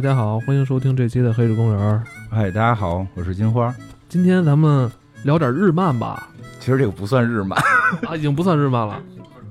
大家好，欢迎收听这期的《黑水公园》。嗨，大家好，我是金花。今天咱们聊点日漫吧。其实这个不算日漫 啊，已经不算日漫了，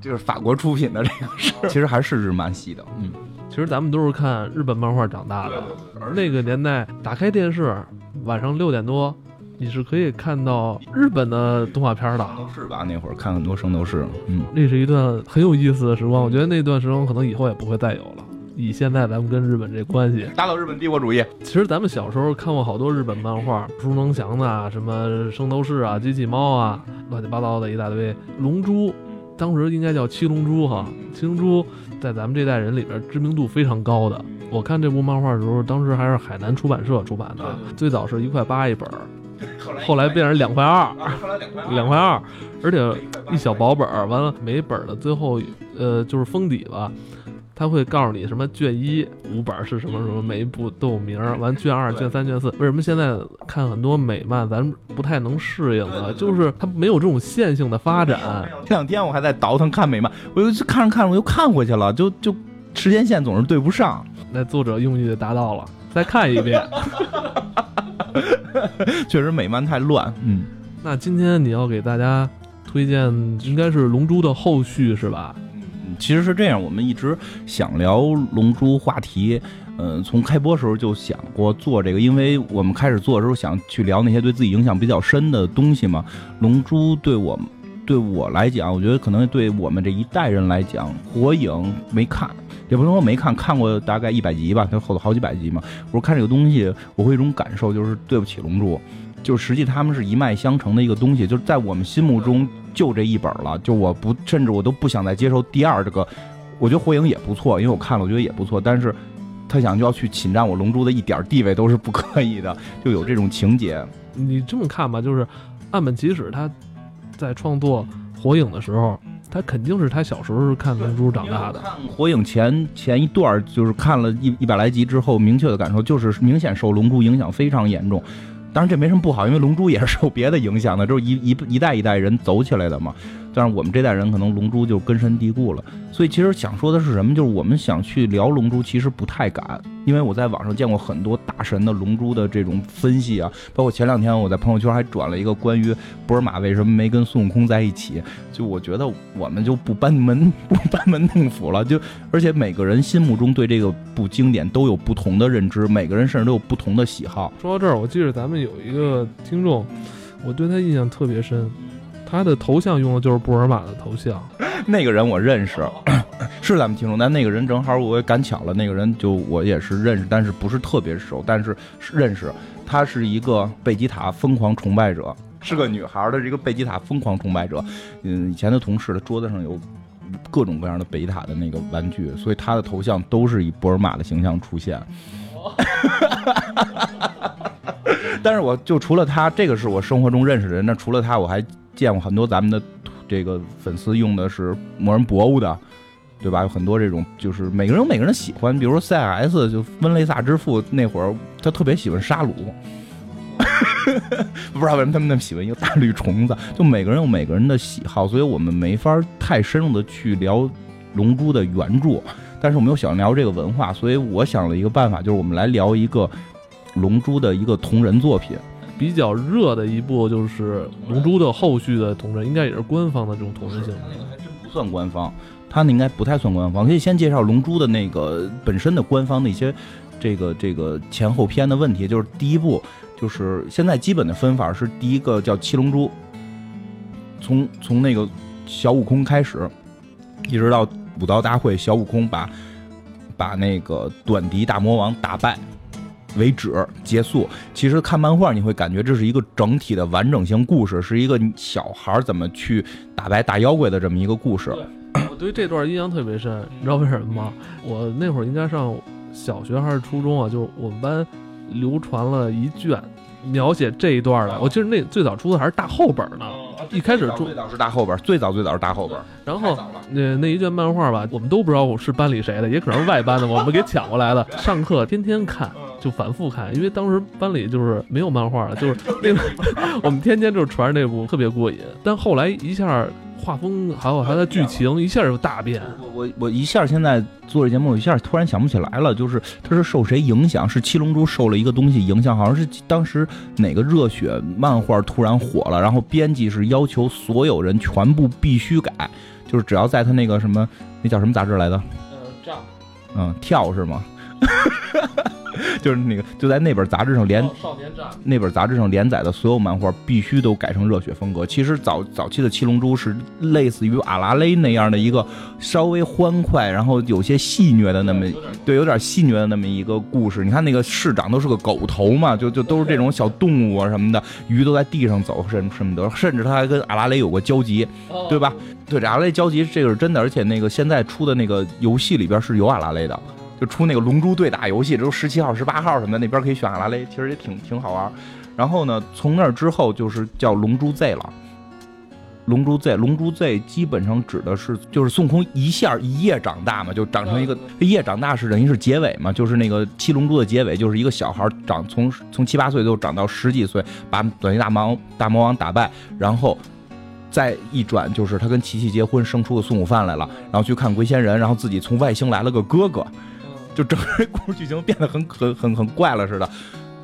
就是法国出品的这个是，其实还是日漫系的。嗯，其实咱们都是看日本漫画长大的。而那个年代，打开电视，晚上六点多，你是可以看到日本的动画片的。是吧？那会儿看很多圣斗士。嗯，那是一段很有意思的时光。我觉得那段时光可能以后也不会再有了。以现在咱们跟日本这关系，打倒日本帝国主义。其实咱们小时候看过好多日本漫画，朱能祥的啊什么圣斗士啊、机器猫啊，乱七八糟的一大堆。龙珠，当时应该叫七龙珠哈。七龙珠在咱们这代人里边知名度非常高的。我看这部漫画的时候，当时还是海南出版社出版的，最早是一块八一本，后来变成两块二，两块二，而且一小薄本儿，完了每本的最后，呃，就是封底吧。他会告诉你什么卷一五本是什么什么，每一部都有名儿。完卷二、卷三、卷四，为什么现在看很多美漫咱不太能适应呢？就是它没有这种线性的发展。这两天我还在倒腾看美漫，我又看着看着我又看回去了，就就时间线总是对不上。那作者用意达到了，再看一遍。确实美漫太乱。嗯，那今天你要给大家推荐，应该是《龙珠》的后续是吧？其实是这样，我们一直想聊龙珠话题，嗯，从开播时候就想过做这个，因为我们开始做的时候想去聊那些对自己影响比较深的东西嘛。龙珠对我对我来讲，我觉得可能对我们这一代人来讲，火影没看，也不能说没看，看过大概一百集吧，它后头好几百集嘛。我说看这个东西，我会一种感受，就是对不起龙珠，就实际他们是一脉相承的一个东西，就是在我们心目中。就这一本了，就我不，甚至我都不想再接受第二这个。我觉得火影也不错，因为我看了，我觉得也不错。但是他想就要去侵占我龙珠的一点地位都是不可以的，就有这种情节。你这么看吧，就是岸本齐史他在创作火影的时候，他肯定是他小时候是看龙珠长大的。火影前前一段就是看了一一百来集之后，明确的感受就是明显受龙珠影响非常严重。当然这没什么不好，因为龙珠也是受别的影响的，就是一一一代一代人走起来的嘛。但是我们这代人可能龙珠就根深蒂固了，所以其实想说的是什么？就是我们想去聊龙珠，其实不太敢，因为我在网上见过很多大神的龙珠的这种分析啊，包括前两天我在朋友圈还转了一个关于波尔玛为什么没跟孙悟空在一起，就我觉得我们就不班门不班门弄斧了，就而且每个人心目中对这个部经典都有不同的认知，每个人甚至都有不同的喜好。说到这儿，我记得咱们有一个听众，我对他印象特别深。他的头像用的就是布尔玛的头像，那个人我认识，是咱们听众，但那个人正好我也赶巧了，那个人就我也是认识，但是不是特别熟，但是认识。他是一个贝吉塔疯狂崇拜者，是个女孩的这个贝吉塔疯狂崇拜者。嗯，以前的同事的桌子上有各种各样的贝吉塔的那个玩具，所以他的头像都是以布尔玛的形象出现。但是我就除了他，这个是我生活中认识的人，那除了他我还。见过很多咱们的这个粉丝用的是魔人布欧的，对吧？有很多这种，就是每个人有每个人喜欢。比如说 CS 就温雷萨之父那会儿，他特别喜欢沙鲁，不知道为什么他们那么喜欢一个大绿虫子。就每个人有每个人的喜好，所以我们没法太深入的去聊龙珠的原著。但是我们又想聊这个文化，所以我想了一个办法，就是我们来聊一个龙珠的一个同人作品。比较热的一部就是《龙珠》的后续的同人，应该也是官方的这种同人性。还真不算官方，它那应该不太算官方。可以先介绍《龙珠》的那个本身的官方的一些这个这个前后篇的问题。就是第一部，就是现在基本的分法是第一个叫七龙珠，从从那个小悟空开始，一直到武道大会，小悟空把把那个短笛大魔王打败。为止结束。其实看漫画你会感觉这是一个整体的完整性故事，是一个小孩怎么去打败大妖怪的这么一个故事。我对这段印象特别深，你知道为什么吗？我那会儿应该上小学还是初中啊？就我们班流传了一卷描写这一段的。我记得那最早出的还是大厚本呢。一开始出最早是大厚本，最早最早是大厚本。然后那那一卷漫画吧，我们都不知道我是班里谁的，也可能是外班的，我们给抢过来的。上课天天看。就反复看，因为当时班里就是没有漫画了，就是那个我们天天就是传着那部特别过瘾。但后来一下画风还有它的剧情一下就大变。我我我一下现在做这节目，我一下突然想不起来了，就是它是受谁影响？是七龙珠受了一个东西影响，好像是当时哪个热血漫画突然火了，然后编辑是要求所有人全部必须改，就是只要在他那个什么那叫什么杂志来的？呃，这样。嗯，跳是吗？就是那个，就在那本杂志上连少年战那本杂志上连载的所有漫画必须都改成热血风格。其实早早期的七龙珠是类似于阿拉蕾那样的一个稍微欢快，然后有些戏谑的那么对，有点戏谑的那么一个故事。你看那个市长都是个狗头嘛，就就都是这种小动物啊什么的，鱼都在地上走，什什么的，甚至他还跟阿拉蕾有过交集，对吧？对，阿拉蕾交集这个是真的，而且那个现在出的那个游戏里边是有阿拉蕾的。就出那个龙珠对打游戏，这都十七号、十八号什么的，那边可以选阿拉蕾，其实也挺挺好玩。然后呢，从那之后就是叫龙珠 Z 了。龙珠 Z，龙珠 Z 基本上指的是就是孙悟空一下一夜长大嘛，就长成一个一夜长大是等于是结尾嘛，就是那个七龙珠的结尾，就是一个小孩长从从七八岁就长到十几岁，把短期大魔大魔王打败，然后再一转就是他跟琪琪结婚，生出个孙悟饭来了，然后去看龟仙人，然后自己从外星来了个哥哥。就整个故事剧情变得很 很很很怪了似的，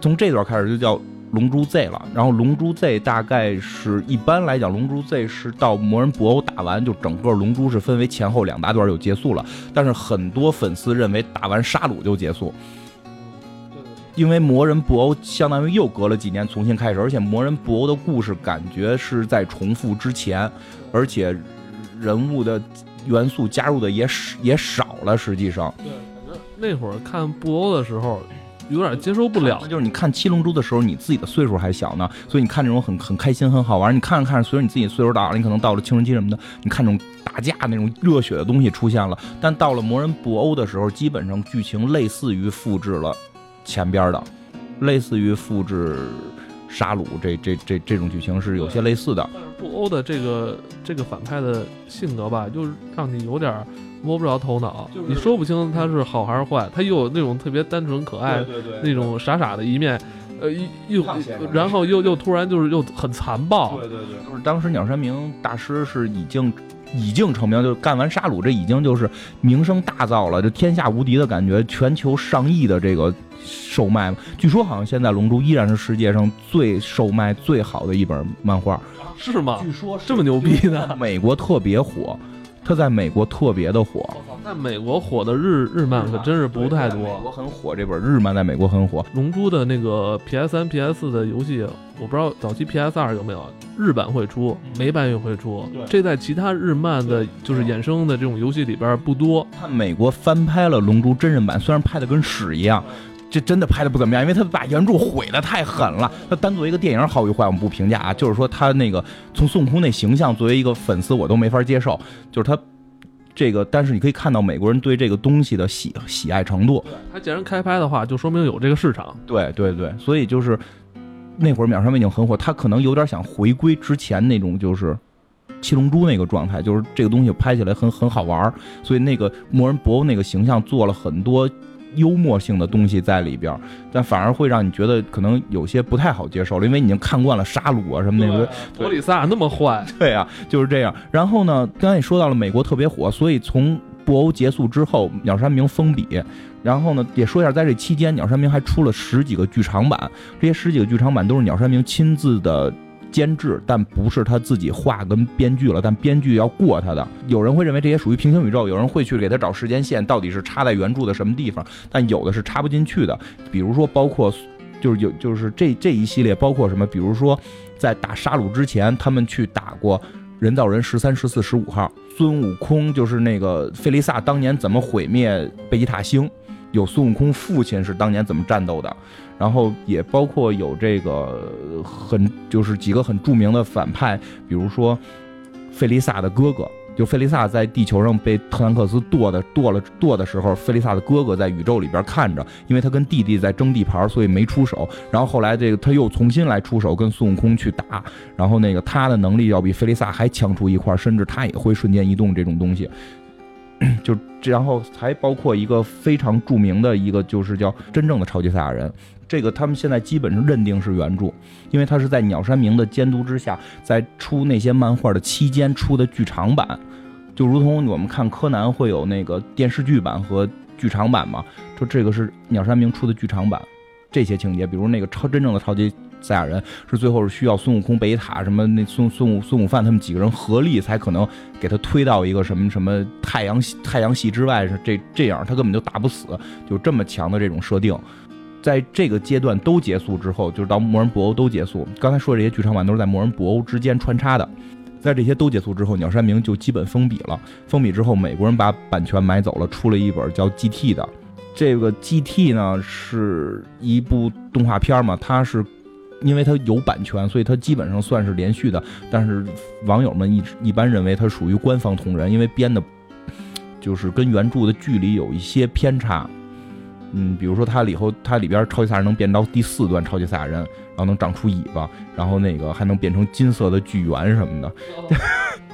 从这段开始就叫《龙珠 Z》了。然后《龙珠 Z》大概是一般来讲，《龙珠 Z》是到魔人布欧打完，就整个龙珠是分为前后两大段就结束了。但是很多粉丝认为打完沙鲁就结束，因为魔人布欧相当于又隔了几年重新开始，而且魔人布欧的故事感觉是在重复之前，而且人物的元素加入的也也少了，实际上。对那会儿看布欧的时候，有点接受不了。就是你看七龙珠的时候，你自己的岁数还小呢，所以你看这种很很开心、很好玩。你看着看着，随着你自己岁数大了，你可能到了青春期什么的，你看这种打架那种热血的东西出现了。但到了魔人布欧的时候，基本上剧情类似于复制了前边的，类似于复制杀戮这这这这种剧情是有些类似的。布欧的这个这个反派的性格吧，就是让你有点。摸不着头脑，你说不清他是好还是坏，他又有那种特别单纯可爱，那种傻傻的一面，呃，又然后又又突然就是又很残暴。对对对，就是当时鸟山明大师是已经已经成名，就干完杀戮，这已经就是名声大噪了，就天下无敌的感觉，全球上亿的这个售卖。据说好像现在《龙珠》依然是世界上最售卖最好的一本漫画，是吗？据说这么牛逼呢？美国特别火。他在美国特别的火，在美国火的日日漫可真是不太多。美国很火，这本日漫在美国很火。龙珠的那个 PS 三、PS 四的游戏，我不知道早期 PS 二有没有日版会出，美版也会出。这在其他日漫的，就是衍生的这种游戏里边不多。看美国翻拍了龙珠真人版，虽然拍的跟屎一样。这真的拍的不怎么样，因为他把原著毁的太狠了。他单做一个电影好与坏，我们不评价啊。就是说他那个从孙悟空那形象，作为一个粉丝，我都没法接受。就是他这个，但是你可以看到美国人对这个东西的喜喜爱程度。他既然开拍的话，就说明有这个市场。对对对，所以就是那会儿秒杀魅影很火，他可能有点想回归之前那种就是七龙珠那个状态，就是这个东西拍起来很很好玩，所以那个魔人布欧那个形象做了很多。幽默性的东西在里边，但反而会让你觉得可能有些不太好接受了，因为你已经看惯了杀戮啊什么那个。托里萨那么坏，对啊，就是这样。然后呢，刚才也说到了美国特别火，所以从布欧结束之后，鸟山明封笔。然后呢，也说一下，在这期间，鸟山明还出了十几个剧场版，这些十几个剧场版都是鸟山明亲自的。监制，但不是他自己画跟编剧了，但编剧要过他的。有人会认为这些属于平行宇宙，有人会去给他找时间线，到底是插在原著的什么地方？但有的是插不进去的，比如说包括，就是有就是这这一系列包括什么？比如说在打沙鲁之前，他们去打过人造人十三、十四、十五号，孙悟空就是那个费利萨当年怎么毁灭贝吉塔星，有孙悟空父亲是当年怎么战斗的。然后也包括有这个很就是几个很著名的反派，比如说费利萨的哥哥，就费利萨在地球上被特兰克斯剁的剁了剁的时候，费利萨的哥哥在宇宙里边看着，因为他跟弟弟在争地盘，所以没出手。然后后来这个他又重新来出手跟孙悟空去打，然后那个他的能力要比费利萨还强出一块，甚至他也会瞬间移动这种东西。就然后还包括一个非常著名的一个，就是叫真正的超级赛亚人。这个他们现在基本上认定是原著，因为他是在鸟山明的监督之下，在出那些漫画的期间出的剧场版，就如同我们看柯南会有那个电视剧版和剧场版嘛，就这个是鸟山明出的剧场版，这些情节，比如那个超真正的超级。赛亚人是最后是需要孙悟空、北塔什么那孙孙悟孙悟饭他们几个人合力才可能给他推到一个什么什么太阳系太阳系之外是这这样他根本就打不死，就这么强的这种设定，在这个阶段都结束之后，就是到魔人布欧都结束。刚才说这些剧场版都是在魔人布欧之间穿插的，在这些都结束之后，鸟山明就基本封笔了。封笔之后，美国人把版权买走了，出了一本叫 GT 的。这个 GT 呢是一部动画片嘛，它是。因为它有版权，所以它基本上算是连续的。但是网友们一一般认为它属于官方同人，因为编的，就是跟原著的距离有一些偏差。嗯，比如说它里头，它里边超级赛亚人能变到第四段超级赛亚人，然后能长出尾巴，然后那个还能变成金色的巨猿什么的。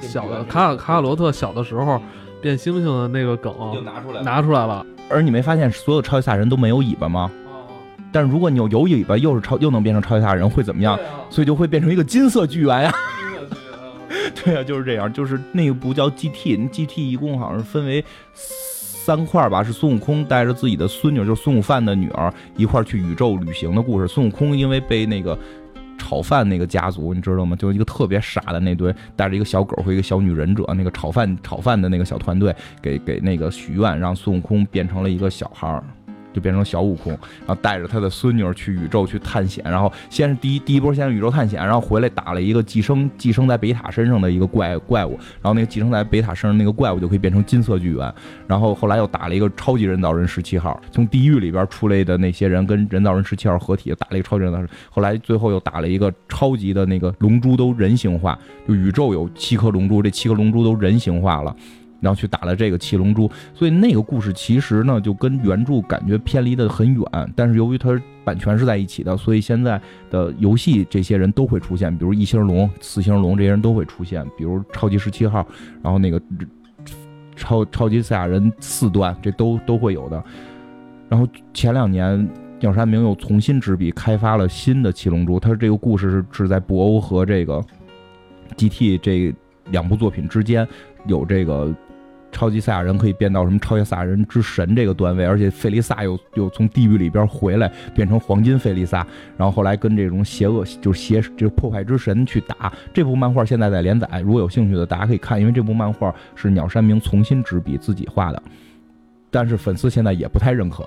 小的卡卡卡罗特小的时候变猩猩的那个梗就拿出来拿出来了。而你没发现所有超级赛亚人都没有尾巴吗？但是如果你有有尾巴，又是超又能变成超级赛亚人，会怎么样？所以就会变成一个金色巨猿呀。对呀，就是这样。就是那个不叫 GT，GT 一共好像是分为三块吧，是孙悟空带着自己的孙女，就是孙悟饭的女儿一块去宇宙旅行的故事。孙悟空因为被那个炒饭那个家族，你知道吗？就是一个特别傻的那堆，带着一个小狗和一个小女忍者，那个炒饭炒饭的那个小团队，给给那个许愿，让孙悟空变成了一个小孩儿。就变成小悟空，然后带着他的孙女去宇宙去探险，然后先是第一第一波先是宇宙探险，然后回来打了一个寄生寄生在贝塔身上的一个怪怪物，然后那个寄生在贝塔身上那个怪物就可以变成金色巨猿，然后后来又打了一个超级人造人十七号，从地狱里边出来的那些人跟人造人十七号合体打了一个超级人造人，后来最后又打了一个超级的那个龙珠都人形化，就宇宙有七颗龙珠，这七颗龙珠都人形化了。然后去打了这个七龙珠，所以那个故事其实呢就跟原著感觉偏离的很远。但是由于它版权是在一起的，所以现在的游戏这些人都会出现，比如一星龙、四星龙这些人都会出现，比如超级十七号，然后那个超超级赛亚人四段，这都都会有的。然后前两年鸟山明又重新执笔开发了新的七龙珠，他这个故事是是在布欧和这个 GT 这两部作品之间有这个。超级赛亚人可以变到什么超级赛亚人之神这个段位，而且费利萨又又从地狱里边回来，变成黄金费利萨，然后后来跟这种邪恶就是邪就是破坏之神去打。这部漫画现在在连载，如果有兴趣的大家可以看，因为这部漫画是鸟山明重新执笔自己画的，但是粉丝现在也不太认可，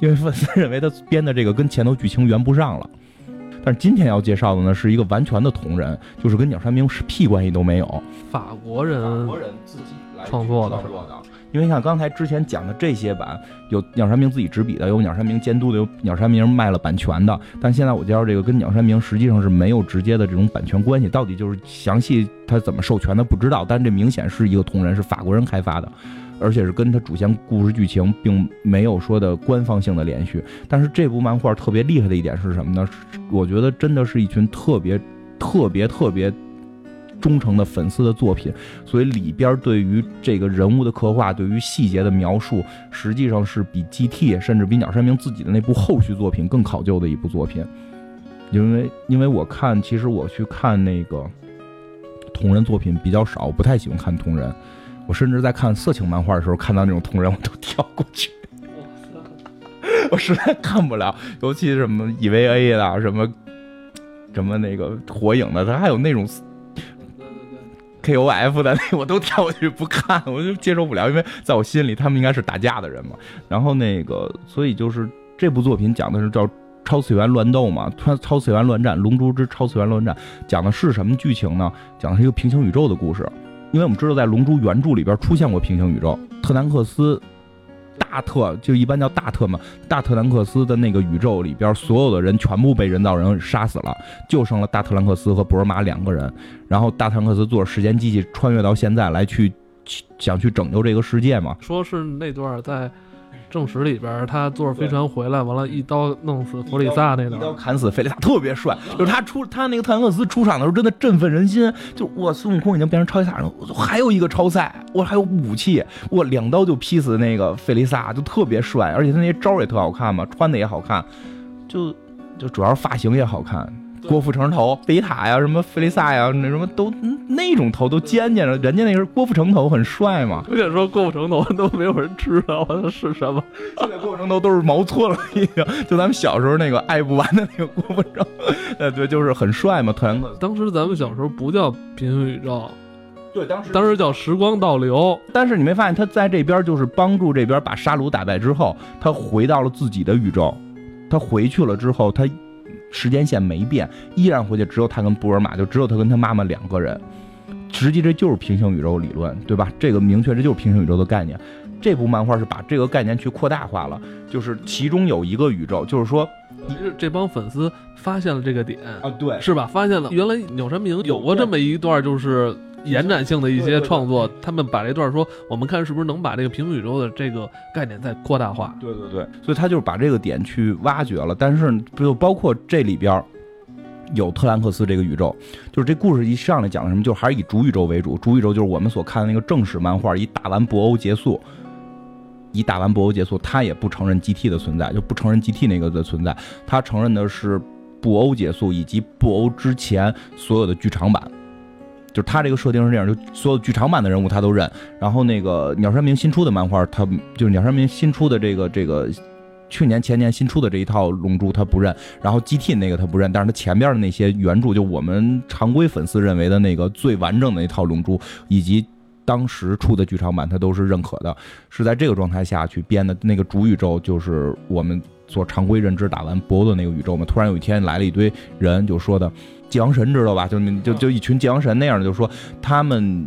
因为粉丝认为他编的这个跟前头剧情圆不上了。但是今天要介绍的呢，是一个完全的同人，就是跟鸟山明是屁关系都没有，法国人，法国人自己。创作的，因为像刚才之前讲的这些版，有鸟山明自己执笔的，有鸟山明监督的，有鸟山明卖了版权的。但现在我介绍这个跟鸟山明实际上是没有直接的这种版权关系，到底就是详细他怎么授权的不知道。但这明显是一个同人，是法国人开发的，而且是跟他主线故事剧情并没有说的官方性的连续。但是这部漫画特别厉害的一点是什么呢？我觉得真的是一群特别特别特别。忠诚的粉丝的作品，所以里边对于这个人物的刻画，对于细节的描述，实际上是比 GT 甚至比鸟山明自己的那部后续作品更考究的一部作品。因为，因为我看，其实我去看那个同人作品比较少，我不太喜欢看同人。我甚至在看色情漫画的时候，看到那种同人我都跳过去。我实在看不了，尤其什么 EVA 的，什么什么那个火影的，它还有那种。K O F 的那我都跳过去不看，我就接受不了，因为在我心里他们应该是打架的人嘛。然后那个，所以就是这部作品讲的是叫超次元乱斗嘛，超超次元乱战，龙珠之超次元乱战，讲的是什么剧情呢？讲的是一个平行宇宙的故事。因为我们知道在龙珠原著里边出现过平行宇宙，特南克斯。大特就一般叫大特嘛，大特兰克斯的那个宇宙里边，所有的人全部被人造人杀死了，就剩了大特兰克斯和博尔玛两个人。然后大特兰克斯坐着时间机器穿越到现在来去想去拯救这个世界嘛。说是那段在正史里边他坐着飞船回来，完了，一刀弄死弗里萨那一刀，砍死费利萨，特别帅。就是他出他那个特兰克斯出场的时候，真的振奋人心。就哇，孙悟空已经变成超级赛亚人，还有一个超赛，我还有武器，我两刀就劈死那个费利萨，就特别帅。而且他那些招也特好看嘛，穿的也好看，就就主要是发型也好看。郭富城头、贝塔呀，什么弗利萨呀，那什么都那种头都尖尖的，人家那是郭富城头，很帅嘛。我想说郭富城头都没有人知道我是什么。现在郭富城头都是毛寸了，已经。就咱们小时候那个爱不完的那个郭富城，呃，对，就是很帅嘛。特兰克，当时咱们小时候不叫平行宇宙，对，当时当时叫时光倒流。但是你没发现他在这边就是帮助这边把沙鲁打败之后，他回到了自己的宇宙，他回去了之后，他时间线没变，依然回去只有他跟布尔玛，就只有他跟他妈妈两个人。实际这就是平行宇宙理论，对吧？这个明确这就是平行宇宙的概念。这部漫画是把这个概念去扩大化了，就是其中有一个宇宙，就是说这这帮粉丝发现了这个点，啊，对，是吧？发现了原来鸟山明有过这么一段，就是延展性的一些创作，他们把这段说，我们看是不是能把这个平行宇宙的这个概念再扩大化。对对对，所以他就是把这个点去挖掘了，但是就包括这里边。有特兰克斯这个宇宙，就是这故事一上来讲的什么，就还是以主宇宙为主。主宇宙就是我们所看的那个正史漫画，以打完布欧结束，以打完布欧结束，他也不承认 GT 的存在，就不承认 GT 那个的存在，他承认的是布欧结束以及布欧之前所有的剧场版。就是他这个设定是这样，就所有剧场版的人物他都认。然后那个鸟山明新出的漫画，他就是鸟山明新出的这个这个。去年前年新出的这一套《龙珠》他不认，然后 GT 那个他不认，但是他前边的那些原著，就我们常规粉丝认为的那个最完整的那套《龙珠》，以及当时出的剧场版，他都是认可的。是在这个状态下去编的那个主宇宙，就是我们所常规认知打完波的那个宇宙嘛。突然有一天来了一堆人，就说的界王神知道吧？就就就一群界王神那样的，就说他们。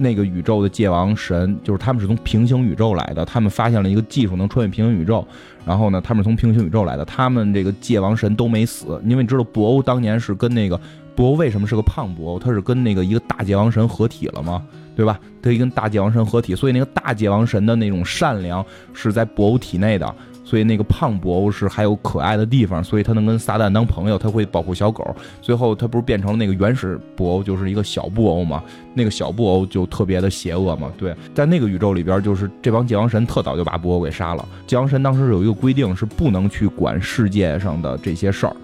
那个宇宙的界王神，就是他们是从平行宇宙来的。他们发现了一个技术，能穿越平行宇宙。然后呢，他们是从平行宇宙来的。他们这个界王神都没死，因为你知道博欧当年是跟那个博欧为什么是个胖博欧？他是跟那个一个大界王神合体了吗？对吧？他跟大界王神合体，所以那个大界王神的那种善良是在博欧体内的。所以那个胖布欧是还有可爱的地方，所以他能跟撒旦当朋友，他会保护小狗。最后他不是变成了那个原始布欧，就是一个小布欧嘛？那个小布欧就特别的邪恶嘛？对，在那个宇宙里边，就是这帮界王神特早就把布欧给杀了。界王神当时有一个规定，是不能去管世界上的这些事儿，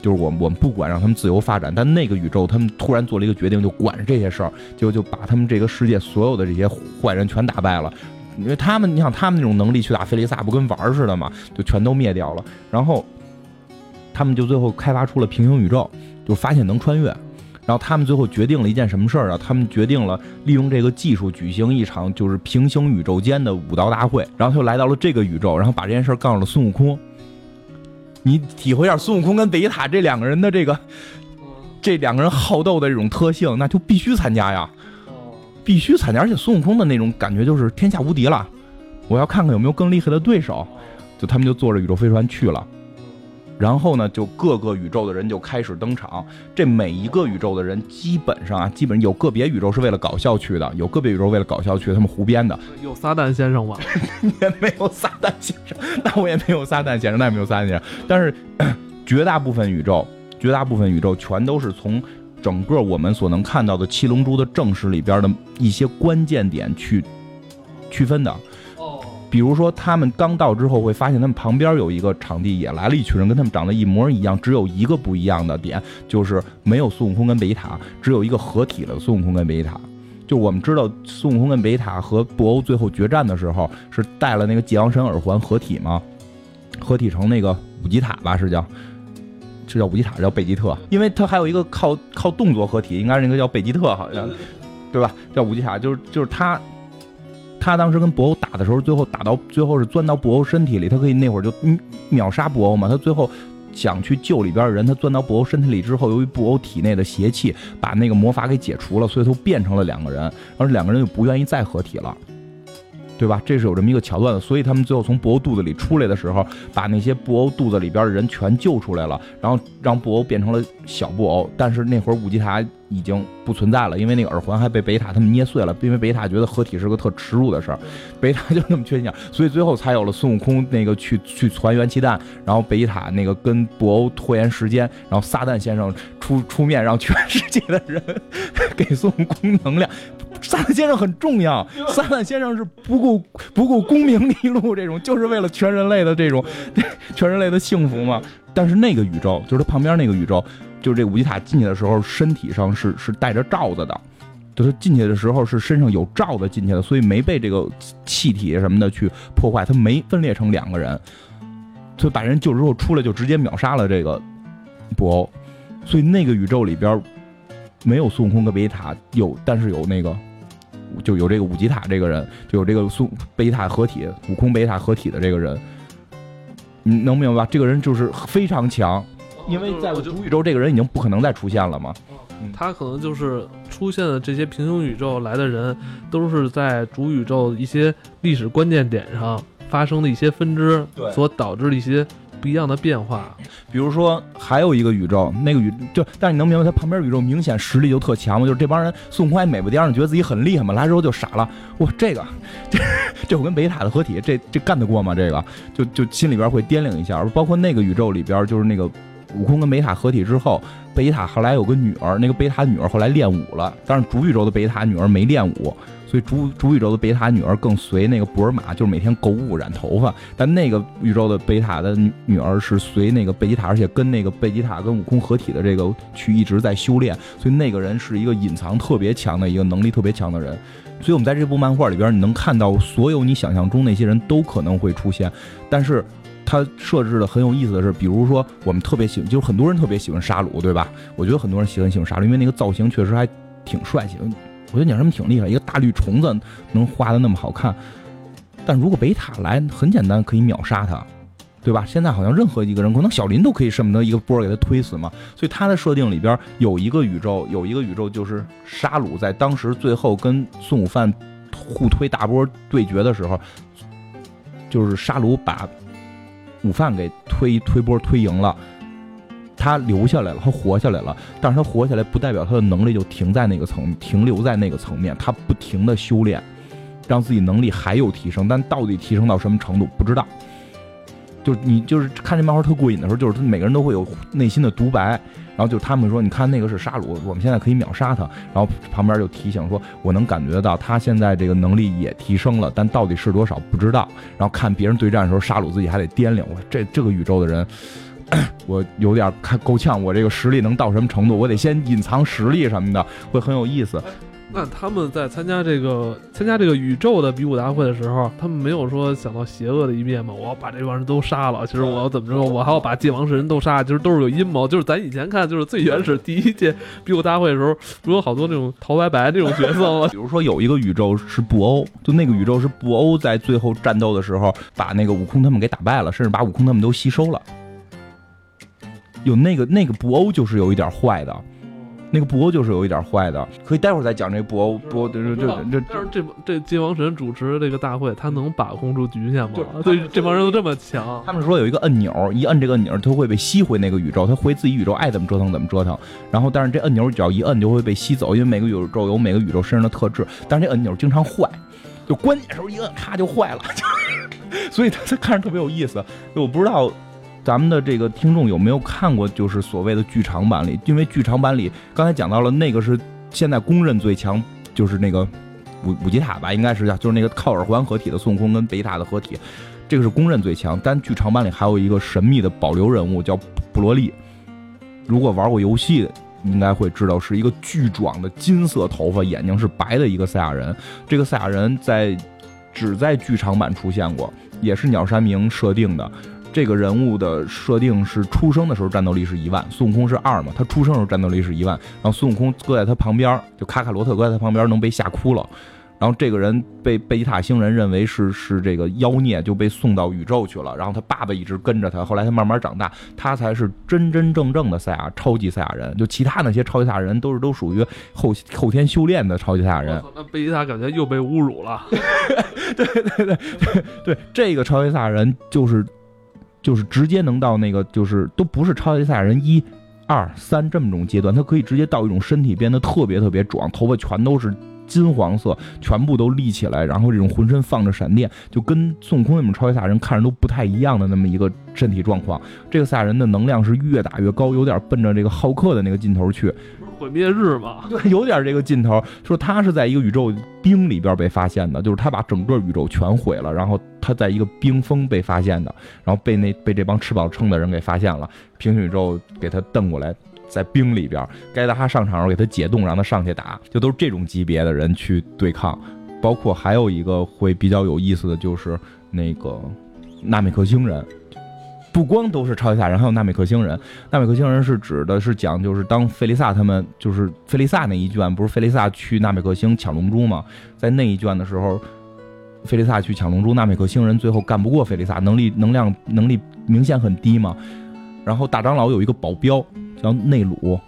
就是我们我们不管，让他们自由发展。但那个宇宙他们突然做了一个决定，就管这些事儿，就就把他们这个世界所有的这些坏人全打败了。因为他们，你想他们那种能力去打菲利萨，不跟玩儿似的嘛，就全都灭掉了。然后他们就最后开发出了平行宇宙，就发现能穿越。然后他们最后决定了一件什么事儿啊？他们决定了利用这个技术举行一场就是平行宇宙间的武道大会。然后他就来到了这个宇宙，然后把这件事儿告诉了孙悟空。你体会一下孙悟空跟贝吉塔这两个人的这个这两个人好斗的这种特性，那就必须参加呀。必须参加，而且孙悟空的那种感觉就是天下无敌了。我要看看有没有更厉害的对手，就他们就坐着宇宙飞船去了。然后呢，就各个宇宙的人就开始登场。这每一个宇宙的人基本上啊，基本有个别宇宙是为了搞笑去的，有个别宇宙为了搞笑去，他们胡编的。有撒旦先生吗？也没有撒旦先生，那我也没有撒旦先生，那也没有撒旦先生。但是 绝大部分宇宙，绝大部分宇宙全都是从。整个我们所能看到的七龙珠的正史里边的一些关键点去区分的，哦，比如说他们刚到之后会发现他们旁边有一个场地也来了一群人，跟他们长得一模一样，只有一个不一样的点就是没有孙悟空跟贝塔，只有一个合体了孙悟空跟贝塔。就我们知道孙悟空跟贝塔和布欧最后决战的时候是戴了那个界王神耳环合体吗？合体成那个五级塔吧，是叫。是叫武吉塔，叫贝吉特，因为他还有一个靠靠动作合体，应该是那个叫贝吉特，好像，对吧？叫武吉塔，就是就是他，他当时跟布欧打的时候，最后打到最后是钻到布欧身体里，他可以那会儿就秒杀布欧嘛。他最后想去救里边的人，他钻到布欧身体里之后，由于布欧体内的邪气把那个魔法给解除了，所以他变成了两个人，然后两个人就不愿意再合体了。对吧？这是有这么一个桥段的，所以他们最后从布欧肚子里出来的时候，把那些布欧肚子里边的人全救出来了，然后让布欧变成了小布欧。但是那会儿武吉塔已经不存在了，因为那个耳环还被贝塔他们捏碎了，因为贝塔觉得合体是个特耻辱的事儿，贝塔就那么缺心眼，所以最后才有了孙悟空那个去去传元气弹，然后贝塔那个跟布欧拖延时间，然后撒旦先生出出面让全世界的人 给孙悟空能量。撒旦先生很重要，撒旦先生是不顾不顾功名利禄这种，就是为了全人类的这种 全人类的幸福嘛。但是那个宇宙，就是他旁边那个宇宙，就是这五级塔进去的时候，身体上是是带着罩子的，就是进去的时候是身上有罩子进去的，所以没被这个气体什么的去破坏，他没分裂成两个人，所以把人救之后出来就直接秒杀了这个布欧，所以那个宇宙里边没有孙悟空跟贝塔，有但是有那个。就有这个五级塔这个人，就有这个孙贝吉塔合体，悟空贝塔合体的这个人，你能明白吧？这个人就是非常强，因为在主宇宙，这个人已经不可能再出现了嘛。他可能就是出现的这些平行宇宙来的人，都是在主宇宙一些历史关键点上发生的一些分支，所导致的一些。不一样的变化，比如说还有一个宇宙，那个宇就，但是你能明白，他旁边宇宙明显实力就特强吗？就是这帮人孙悟空还美不颠，觉得自己很厉害嘛，来之后就傻了。哇，这个，这 这我跟贝塔的合体，这这干得过吗？这个就就心里边会掂量一下。包括那个宇宙里边，就是那个悟空跟贝塔合体之后，贝塔后来有个女儿，那个贝塔女儿后来练武了，但是主宇宙的贝塔女儿没练武。所以主主宇宙的贝塔女儿更随那个布尔玛，就是每天购物染头发。但那个宇宙的贝塔的女儿是随那个贝吉塔，而且跟那个贝吉塔跟悟空合体的这个去一直在修炼。所以那个人是一个隐藏特别强的一个能力特别强的人。所以我们在这部漫画里边，你能看到所有你想象中那些人都可能会出现。但是他设置的很有意思的是，比如说我们特别喜欢，就是很多人特别喜欢沙鲁，对吧？我觉得很多人喜欢喜欢沙鲁，因为那个造型确实还挺帅气。我觉得鸟山明挺厉害，一个大绿虫子能画的那么好看。但如果贝塔来，很简单，可以秒杀他，对吧？现在好像任何一个人，可能小林都可以舍不得一个波给他推死嘛。所以他的设定里边有一个宇宙，有一个宇宙就是沙鲁在当时最后跟孙悟饭互推大波对决的时候，就是沙鲁把午饭给推推波推赢了。他留下来了，他活下来了，但是他活下来不代表他的能力就停在那个层，停留在那个层面，他不停的修炼，让自己能力还有提升，但到底提升到什么程度不知道。就你就是看这漫画特过瘾的时候，就是他每个人都会有内心的独白，然后就他们说，你看那个是沙鲁，我们现在可以秒杀他，然后旁边就提醒说，我能感觉到他现在这个能力也提升了，但到底是多少不知道。然后看别人对战的时候，沙鲁自己还得掂量，我这这个宇宙的人。我有点看够呛，我这个实力能到什么程度？我得先隐藏实力什么的，会很有意思。那他们在参加这个参加这个宇宙的比武大会的时候，他们没有说想到邪恶的一面吗？我要把这帮人都杀了，其实我要怎么着？我还要把界王神都杀，其实都是有阴谋。就是咱以前看，就是最原始第一届比武大会的时候，不有好多那种陶白白这种角色吗？比如说有一个宇宙是布欧，就那个宇宙是布欧在最后战斗的时候把那个悟空他们给打败了，甚至把悟空他们都吸收了。有那个那个布欧就是有一点坏的，那个布欧就是有一点坏的，可以待会儿再讲这个布欧布欧这这这。但是这这界王神主持这个大会，他能把控住局限吗？对，这帮人都这么强。他们说有一个按钮，一摁这个钮，他会被吸回那个宇宙，他回自己宇宙爱怎么折腾怎么折腾。然后，但是这按钮只要一摁就会被吸走，因为每个宇宙有每个宇宙身上的特质。但是这按钮经常坏，就关键时候一摁咔就坏了，所以他他看着特别有意思。我不知道。咱们的这个听众有没有看过？就是所谓的剧场版里，因为剧场版里刚才讲到了那个是现在公认最强，就是那个五五级塔吧，应该是叫就是那个靠耳环合体的孙悟空跟贝塔的合体，这个是公认最强。但剧场版里还有一个神秘的保留人物叫布罗利，如果玩过游戏，应该会知道是一个巨壮的金色头发、眼睛是白的一个赛亚人。这个赛亚人在只在剧场版出现过，也是鸟山明设定的。这个人物的设定是出生的时候战斗力是一万，孙悟空是二嘛？他出生的时候战斗力是一万，然后孙悟空搁在他旁边，就卡卡罗特搁在他旁边能被吓哭了，然后这个人被贝吉塔星人认为是是这个妖孽，就被送到宇宙去了。然后他爸爸一直跟着他，后来他慢慢长大，他才是真真正正的赛亚超级赛亚人。就其他那些超级赛亚人都是都属于后后天修炼的超级赛亚人那贝吉塔感觉又被侮辱了。对对对对对，这个超级赛亚人就是就是直接能到那个就是都不是超级赛亚人一、二、三这么种阶段，他可以直接到一种身体变得特别特别壮，头发全都是金黄色，全部都立起来，然后这种浑身放着闪电，就跟孙悟空那种超级赛亚人看着都不太一样的那么一个身体状况。这个赛亚人的能量是越打越高，有点奔着这个浩克的那个劲头去。毁灭日嘛？对，有点这个劲头。说他是在一个宇宙冰里边被发现的，就是他把整个宇宙全毁了，然后他在一个冰封被发现的，然后被那被这帮吃饱撑的人给发现了，平行宇宙给他瞪过来。在冰里边，该他上场时候给他解冻，让他上去打，就都是这种级别的人去对抗。包括还有一个会比较有意思的就是那个纳米克星人，不光都是超级赛亚人，还有纳美克星人。纳美克星人是指的是讲，就是当费利萨他们就是费利萨那一卷，不是费利萨去纳美克星抢龙珠吗？在那一卷的时候，费利萨去抢龙珠，纳美克星人最后干不过费利萨，能力能量能力明显很低嘛。然后大长老有一个保镖叫内鲁，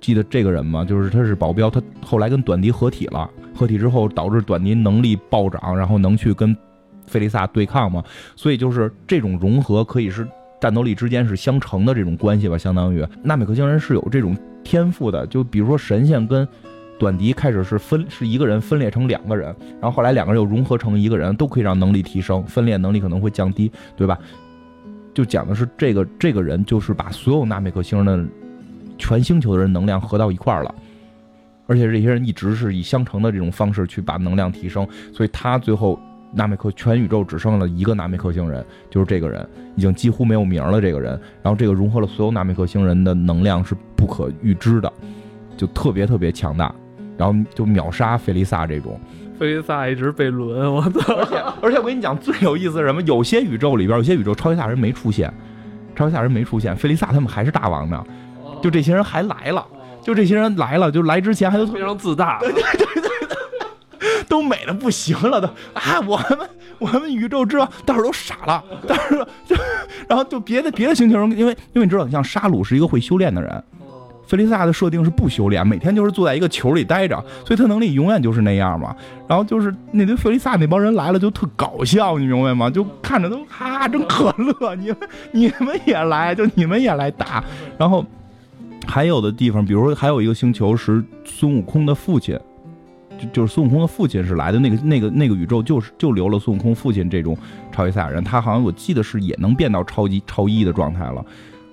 记得这个人吗？就是他是保镖，他后来跟短笛合体了，合体之后导致短笛能力暴涨，然后能去跟费利萨对抗嘛。所以就是这种融合可以是战斗力之间是相乘的这种关系吧，相当于纳美克星人是有这种天赋的。就比如说神仙跟短笛开始是分是一个人分裂成两个人，然后后来两个人又融合成一个人，都可以让能力提升，分裂能力可能会降低，对吧？就讲的是这个这个人就是把所有纳美克星人的全星球的人能量合到一块儿了。而且这些人一直是以相乘的这种方式去把能量提升，所以他最后纳美克全宇宙只剩了一个纳美克星人，就是这个人已经几乎没有名了。这个人，然后这个融合了所有纳美克星人的能量是不可预知的，就特别特别强大，然后就秒杀菲利萨这种。菲利萨一直被轮，我操！而且而且我跟你讲最有意思是什么？有些宇宙里边有些宇宙超级大人没出现，超级大人没出现，菲利萨他们还是大王呢，就这些人还来了。就这些人来了，就来之前还都非常自大。都美的不行了，都啊，我们我们宇宙之王到时候都傻了，到时候就然后就别的别的星球，因为因为你知道，像沙鲁是一个会修炼的人，菲利萨的设定是不修炼，每天就是坐在一个球里待着，所以他能力永远就是那样嘛。然后就是那堆菲利萨那帮人来了就特搞笑，你明白吗？就看着都哈哈真可乐，你们你们也来，就你们也来打，然后。还有的地方，比如说还有一个星球是孙悟空的父亲，就是孙悟空的父亲是来的那个那个那个宇宙，就是就留了孙悟空父亲这种超级赛亚人，他好像我记得是也能变到超级超一的状态了。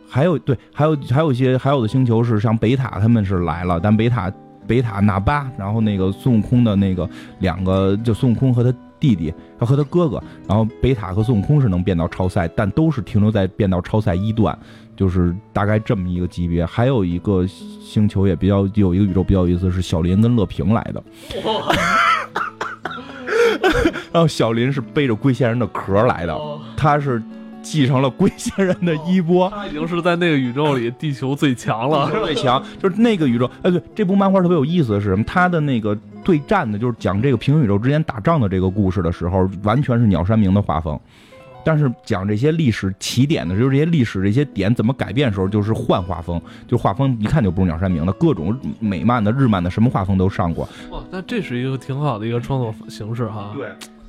还有对，还有还有一些还有的星球是像北塔他们是来了，但北塔北塔纳巴，然后那个孙悟空的那个两个，就孙悟空和他弟弟，他和他哥哥，然后贝塔和孙悟空是能变到超赛，但都是停留在变到超赛一段。就是大概这么一个级别，还有一个星球也比较有一个宇宙比较有意思，是小林跟乐平来的。然后小林是背着龟仙人的壳来的，他是继承了龟仙人的衣钵。他已经是在那个宇宙里地球最强了，最强就是那个宇宙。哎，对，这部漫画特别有意思的是什么？他的那个对战的，就是讲这个平行宇宙之间打仗的这个故事的时候，完全是鸟山明的画风。但是讲这些历史起点的，就是这些历史这些点怎么改变的时候，就是换画风，就画风一看就不是鸟山明的，各种美漫的、日漫的，什么画风都上过。哇，那这是一个挺好的一个创作形式哈。对，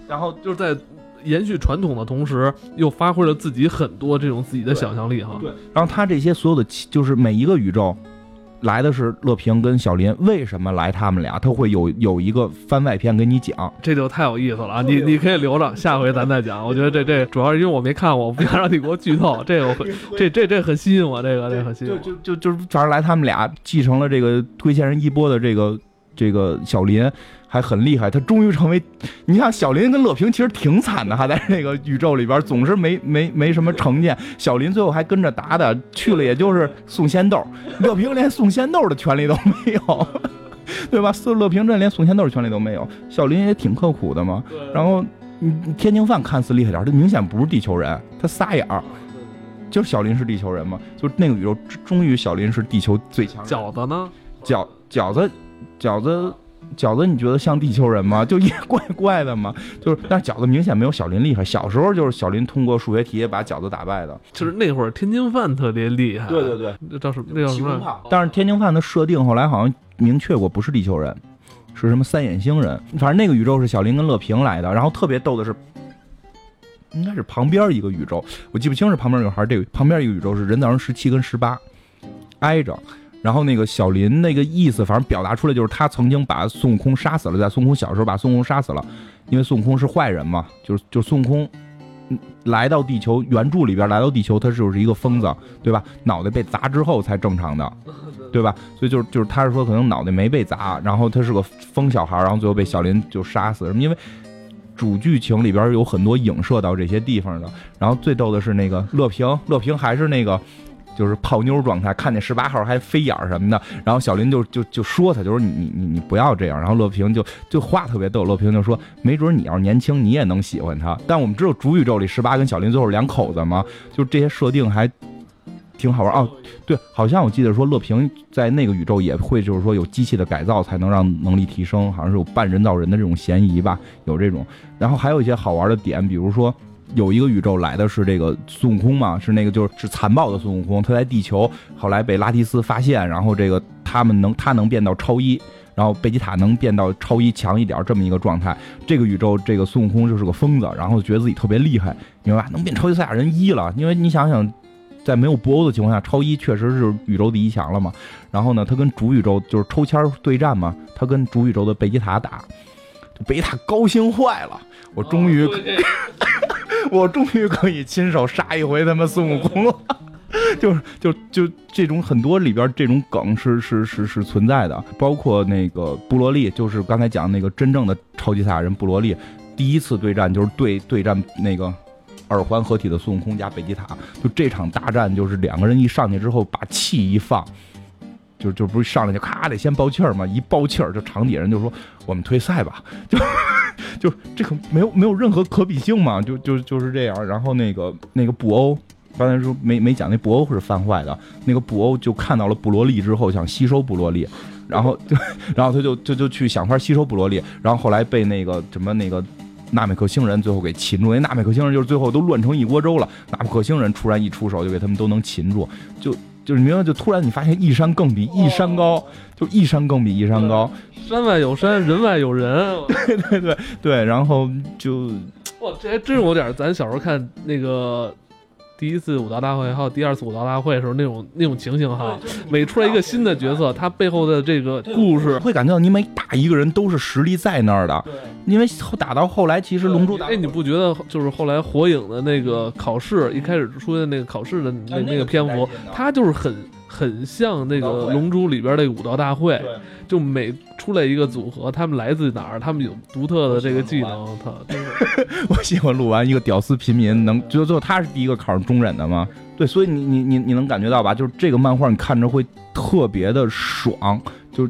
然后就是在延续传统的同时，又发挥了自己很多这种自己的想象力哈。对，然后他这些所有的，就是每一个宇宙。来的是乐平跟小林，为什么来他们俩？他会有有一个番外篇给你讲，这就太有意思了啊！你你可以留着，下回咱再讲。我觉得这这主要是因为我没看过，我不想让你给我剧透。这个这这这很吸引我，这个这很吸引我。就就就就反正来他们俩继承了这个推荐人一波的这个这个小林。还很厉害，他终于成为，你看小林跟乐平其实挺惨的，还在那个宇宙里边总是没 没没什么成见。小林最后还跟着打的去了，也就是送仙豆，乐平连送仙豆的权利都没有，对吧？乐平这连送仙豆的权利都没有。小林也挺刻苦的嘛。然后，天津饭看似厉害点，他明显不是地球人，他撒眼儿。就是小林是地球人嘛？就那个宇宙终于小林是地球最强。饺子呢？饺饺子饺子。饺子，你觉得像地球人吗？就也怪怪的嘛。就是，但是饺子明显没有小林厉害。小时候就是小林通过数学题把饺子打败的。就是那会儿天津饭特别厉害。对对对，那叫什么？那叫什么？但是天津饭的设定后来好像明确过不是地球人，是什么三眼星人。反正那个宇宙是小林跟乐平来的。然后特别逗的是，应该是旁边一个宇宙，我记不清是旁边那个还是这个旁边一个宇宙是人造人十七跟十八挨着。然后那个小林那个意思，反正表达出来就是他曾经把孙悟空杀死了，在孙悟空小时候把孙悟空杀死了，因为孙悟空是坏人嘛，就是就孙悟空来到地球原著里边来到地球，他就是一个疯子，对吧？脑袋被砸之后才正常的，对吧？所以就是就是他是说可能脑袋没被砸，然后他是个疯小孩，然后最后被小林就杀死？因为主剧情里边有很多影射到这些地方的。然后最逗的是那个乐平，乐平还是那个。就是泡妞状态，看见十八号还飞眼什么的，然后小林就就就说他，就说你你你不要这样。然后乐平就就话特别逗，乐平就说没准你要是年轻，你也能喜欢他。但我们知道主宇宙里十八跟小林最后两口子嘛，就这些设定还挺好玩哦。对，好像我记得说乐平在那个宇宙也会就是说有机器的改造才能让能力提升，好像是有半人造人的这种嫌疑吧，有这种。然后还有一些好玩的点，比如说。有一个宇宙来的是这个孙悟空嘛？是那个就是是残暴的孙悟空，他在地球后来被拉提斯发现，然后这个他们能他能变到超一，然后贝吉塔能变到超一强一点这么一个状态。这个宇宙这个孙悟空就是个疯子，然后觉得自己特别厉害，明白吧？能变超级赛亚人一了，因为你想想，在没有布欧的情况下，超一确实是宇宙第一强了嘛。然后呢，他跟主宇宙就是抽签对战嘛，他跟主宇宙的贝吉塔打，贝塔高兴坏了，我终于。我终于可以亲手杀一回他妈孙悟空了，就是就就这种很多里边这种梗是是是是存在的，包括那个布罗利，就是刚才讲那个真正的超级赛亚人布罗利，第一次对战就是对对战那个耳环合体的孙悟空加贝吉塔，就这场大战就是两个人一上去之后把气一放。就就不是上来就咔得先爆气儿嘛，一爆气儿，就场底下人就说我们退赛吧，就就这个没有没有任何可比性嘛，就就就是这样。然后那个那个布欧，刚才说没没讲那布欧是犯坏的，那个布欧就看到了布罗利之后想吸收布罗利，然后就 然后他就就就去想法吸收布罗利，然后后来被那个什么那个纳美克星人最后给擒住，那纳美克星人就是最后都乱成一锅粥了，纳美克星人突然一出手就给他们都能擒住，就。就是明白，就突然你发现一山更比一山高，就一山更比一山高，山外有山，人外有人，对对对对，然后就，哇，这还真有点咱小时候看那个。第一次武道大会，还有第二次武道大会的时候，那种那种情形哈，每出来一个新的角色，他背后的这个故事，会感觉到你每打一个人都是实力在那儿的。因为打到后来，其实龙珠打，哎，你不觉得就是后来火影的那个考试，一开始出现那个考试的那那个篇幅，他就是很。很像那个《龙珠》里边那个武道大会，就每出来一个组合，他们来自哪儿？他们有独特的这个技能。他，我喜欢录完一个屌丝平民能，就最后他是第一个考上中忍的吗？对，所以你你你你能感觉到吧？就是这个漫画你看着会特别的爽，就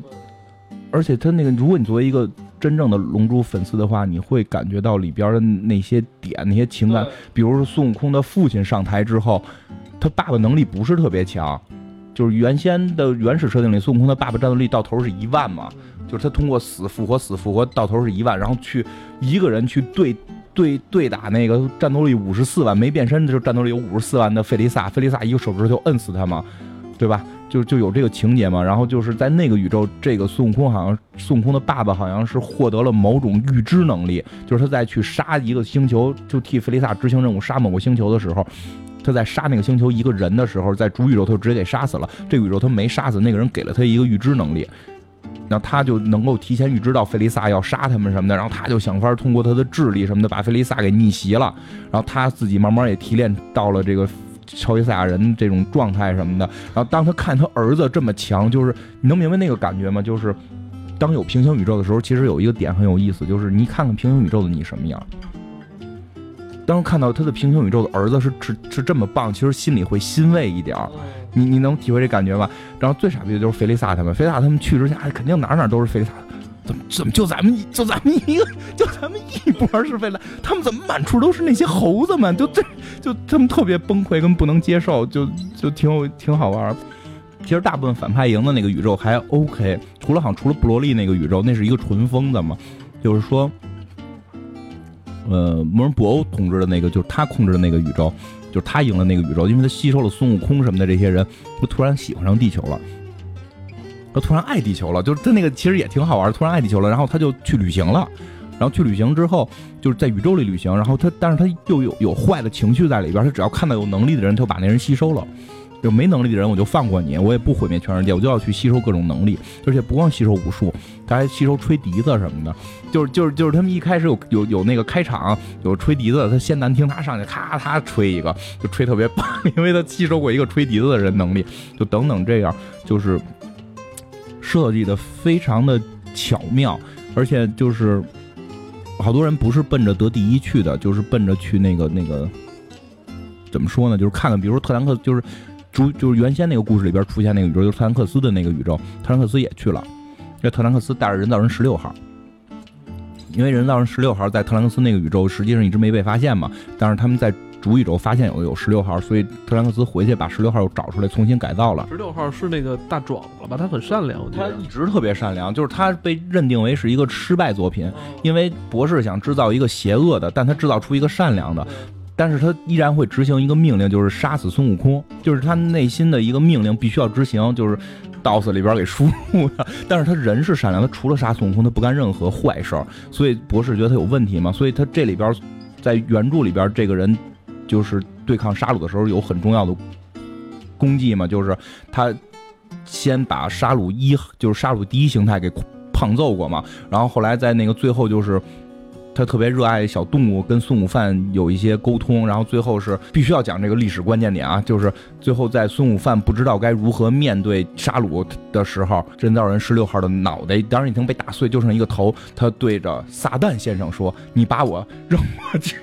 而且他那个，如果你作为一个真正的龙珠粉丝的话，你会感觉到里边的那些点、那些情感，比如说孙悟空的父亲上台之后，他爸爸能力不是特别强。就是原先的原始设定里，孙悟空的爸爸战斗力到头是一万嘛，就是他通过死复活，死复活到头是一万，然后去一个人去对对对打那个战斗力五十四万没变身的，就战斗力有五十四万的费利萨，费利萨一个手指头摁死他嘛，对吧？就就有这个情节嘛。然后就是在那个宇宙，这个孙悟空好像孙悟空的爸爸好像是获得了某种预知能力，就是他在去杀一个星球，就替费利萨执行任务杀某个星球的时候。他在杀那个星球一个人的时候，在主宇宙他就直接给杀死了。这宇宙他没杀死那个人，给了他一个预知能力，然后他就能够提前预知到菲利萨要杀他们什么的，然后他就想法通过他的智力什么的把菲利萨给逆袭了。然后他自己慢慢也提炼到了这个超级赛亚人这种状态什么的。然后当他看他儿子这么强，就是你能明白那个感觉吗？就是当有平行宇宙的时候，其实有一个点很有意思，就是你看看平行宇宙的你什么样。当看到他的平行宇宙的儿子是是是这么棒，其实心里会欣慰一点儿。你你能体会这感觉吗？然后最傻逼的就是菲利萨他们，菲利萨他们去之前，肯定哪哪都是菲利萨，怎么怎么就咱们就咱们一个就咱们一波是菲利，他们怎么满处都是那些猴子们？就这就他们特别崩溃跟不能接受，就就挺有挺好玩。其实大部分反派赢的那个宇宙还 OK，除了好像除了布罗利那个宇宙，那是一个纯疯子嘛，就是说，呃，摩人布欧统治的那个，就是他控制的那个宇宙，就是他赢了那个宇宙，因为他吸收了孙悟空什么的这些人，就突然喜欢上地球了，他突然爱地球了，就是他那个其实也挺好玩，突然爱地球了，然后他就去旅行了。然后去旅行之后，就是在宇宙里旅行。然后他，但是他又有有坏的情绪在里边。他只要看到有能力的人，他就把那人吸收了；有没能力的人，我就放过你，我也不毁灭全世界，我就要去吸收各种能力。而且不光吸收武术，他还吸收吹笛子什么的。就是就是就是他们一开始有有有那个开场有吹笛子，他先难听，他上去咔咔吹一个，就吹特别棒，因为他吸收过一个吹笛子的人能力。就等等这样，就是设计的非常的巧妙，而且就是。好多人不是奔着得第一去的，就是奔着去那个那个，怎么说呢？就是看看，比如说特兰克，就是主，就是原先那个故事里边出现那个宇宙，就是特兰克斯的那个宇宙，特兰克斯也去了，因为特兰克斯带着人造人十六号，因为人造人十六号在特兰克斯那个宇宙实际上一直没被发现嘛，但是他们在。主宇宙发现有有十六号，所以特兰克斯回去把十六号又找出来，重新改造了。十六号是那个大壮了吧？他很善良，他一直特别善良，就是他被认定为是一个失败作品，因为博士想制造一个邪恶的，但他制造出一个善良的，但是他依然会执行一个命令，就是杀死孙悟空，就是他内心的一个命令必须要执行，就是 DOS 里边给输入的。但是他人是善良，他除了杀孙悟空，他不干任何坏事儿，所以博士觉得他有问题嘛，所以他这里边在原著里边这个人。就是对抗沙鲁的时候有很重要的功绩嘛，就是他先把沙鲁一，就是沙鲁第一形态给胖揍过嘛，然后后来在那个最后就是他特别热爱小动物，跟孙悟饭有一些沟通，然后最后是必须要讲这个历史关键点啊，就是最后在孙悟饭不知道该如何面对沙鲁的时候，人造人十六号的脑袋当然已经被打碎，就剩一个头，他对着撒旦先生说：“你把我扔过去。”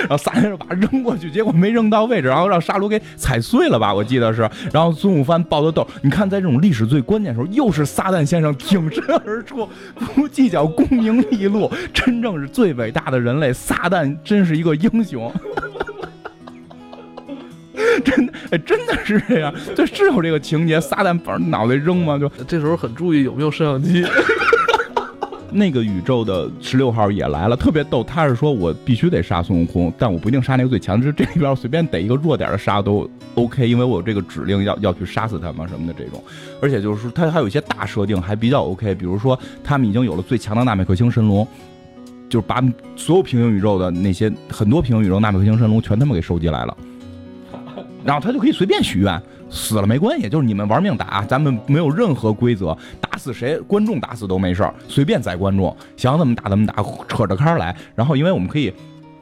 然后撒旦就把扔过去，结果没扔到位置，然后让沙鲁给踩碎了吧？我记得是。然后孙悟饭抱的豆，你看在这种历史最关键时候，又是撒旦先生挺身而出，不计较功名利禄，真正是最伟大的人类。撒旦真是一个英雄，真的，哎，真的是这样，就是有这个情节，撒旦把脑袋扔嘛，就这时候很注意有没有摄像机。那个宇宙的十六号也来了，特别逗。他是说我必须得杀孙悟空，但我不一定杀那个最强。就是这里边随便逮一个弱点的杀都 OK，因为我有这个指令要要去杀死他嘛什么的这种。而且就是说他还有一些大设定还比较 OK，比如说他们已经有了最强的纳美克星神龙，就是把所有平行宇宙的那些很多平行宇宙纳美克星神龙全他妈给收集来了，然后他就可以随便许愿。死了没关系，就是你们玩命打，咱们没有任何规则，打死谁，观众打死都没事儿，随便宰观众，想怎么打怎么打，扯着开来。然后因为我们可以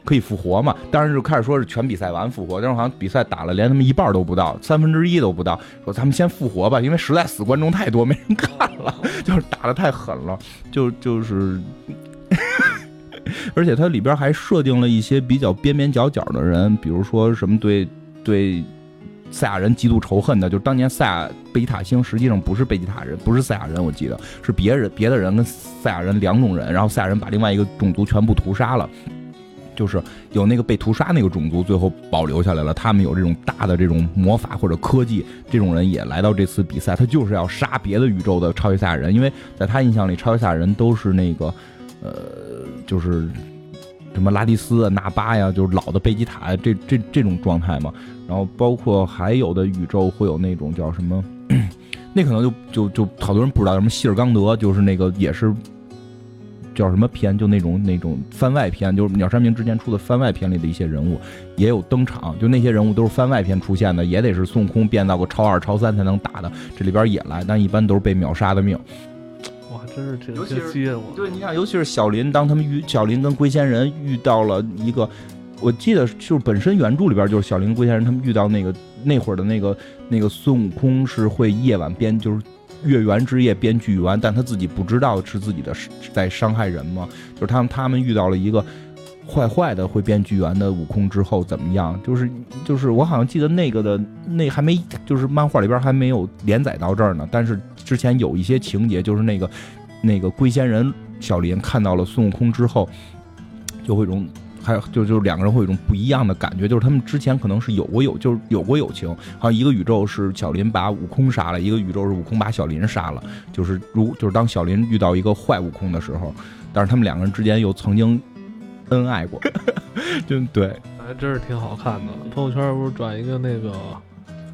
可以复活嘛，当时就开始说是全比赛完复活，但是好像比赛打了连他们一半都不到，三分之一都不到，说咱们先复活吧，因为实在死观众太多，没人看了，就是打的太狠了，就就是，而且它里边还设定了一些比较边边角角的人，比如说什么对对。赛亚人极度仇恨的，就是当年赛亚贝吉塔星实际上不是贝吉塔人，不是赛亚人，我记得是别人别的人跟赛亚人两种人，然后赛亚人把另外一个种族全部屠杀了，就是有那个被屠杀那个种族最后保留下来了，他们有这种大的这种魔法或者科技，这种人也来到这次比赛，他就是要杀别的宇宙的超级赛亚人，因为在他印象里，超级赛亚人都是那个呃，就是什么拉蒂斯啊、纳巴呀，就是老的贝吉塔这这这种状态嘛。然后包括还有的宇宙会有那种叫什么，那可能就就就好多人不知道什么希尔刚德，就是那个也是叫什么片，就那种那种番外篇，就是鸟山明之前出的番外篇里的一些人物也有登场，就那些人物都是番外篇出现的，也得是孙悟空变到个超二超三才能打的，这里边也来，但一般都是被秒杀的命。哇，真是这个吸引我。对，你想，尤其是小林，当他们遇小林跟龟仙人遇到了一个。我记得就是本身原著里边就是小林龟仙人他们遇到那个那会儿的那个那个孙悟空是会夜晚编就是月圆之夜编剧完，但他自己不知道是自己的在伤害人嘛。就是他们他们遇到了一个坏坏的会编剧完的悟空之后怎么样？就是就是我好像记得那个的那还没就是漫画里边还没有连载到这儿呢。但是之前有一些情节就是那个那个龟仙人小林看到了孙悟空之后就会种。还有就就是两个人会有一种不一样的感觉，就是他们之前可能是有过有就是有过友情，好像一个宇宙是小林把悟空杀了，一个宇宙是悟空把小林杀了，就是如就是当小林遇到一个坏悟空的时候，但是他们两个人之间又曾经恩爱过，就对。还真是挺好看的。朋友圈不是转一个那个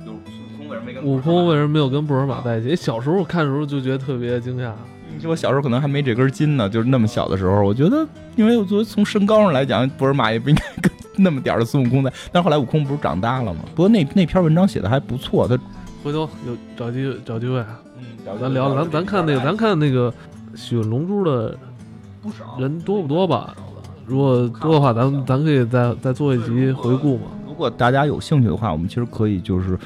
悟空为什么跟悟空为什么没有跟布尔玛在一起？小时候看的时候就觉得特别惊讶。你说我小时候可能还没这根筋呢，就是那么小的时候，我觉得，因为我作为从身高上来讲，布尔玛也不应该跟那么点儿的孙悟空在。但是后来悟空不是长大了吗？不过那那篇文章写的还不错，他回头有找机找机会，嗯，咱聊咱咱看那个咱看那个喜欢龙珠的不少人多不多吧？如果多的话，咱咱可以再再做一集回顾嘛。如果大家有兴趣的话，我们其实可以就是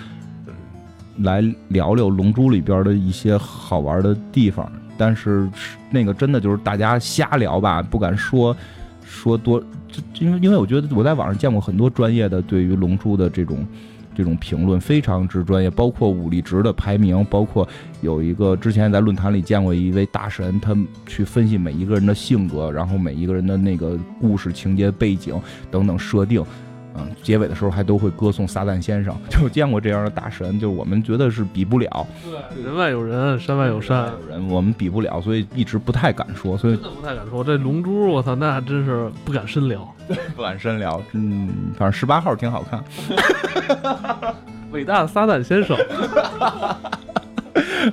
来聊聊《龙珠》里边的一些好玩的地方。但是那个真的就是大家瞎聊吧，不敢说说多，因为因为我觉得我在网上见过很多专业的对于《龙珠》的这种。这种评论非常之专业，包括武力值的排名，包括有一个之前在论坛里见过一位大神，他去分析每一个人的性格，然后每一个人的那个故事情节背景等等设定。嗯，结尾的时候还都会歌颂撒旦先生，就见过这样的大神，就是我们觉得是比不了。对，人外有人，山外有山，有人我们比不了，所以一直不太敢说。所以真的不太敢说。这龙珠，我操，那真是不敢深聊，不敢深聊。嗯，反正十八号挺好看。伟大的撒旦先生。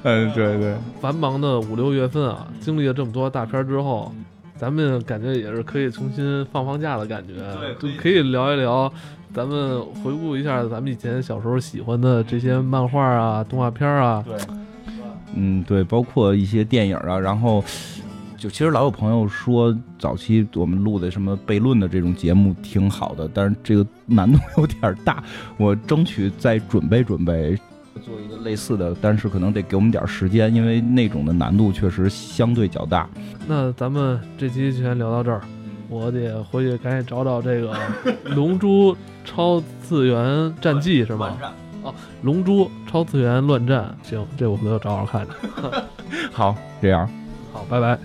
嗯，对对。繁忙的五六月份啊，经历了这么多大片之后。咱们感觉也是可以重新放放假的感觉，就可以聊一聊，咱们回顾一下咱们以前小时候喜欢的这些漫画啊、动画片啊。对，嗯，对，包括一些电影啊。然后，就其实老有朋友说，早期我们录的什么悖论的这种节目挺好的，但是这个难度 有点大，我争取再准备准备。做一个类似的，但是可能得给我们点时间，因为那种的难度确实相对较大。那咱们这期就先聊到这儿，我得回去赶紧找找这个《龙珠超次元战记》是吧？哦，《龙珠超次元乱战》行，这我回头找找看。好，这样，好，拜拜。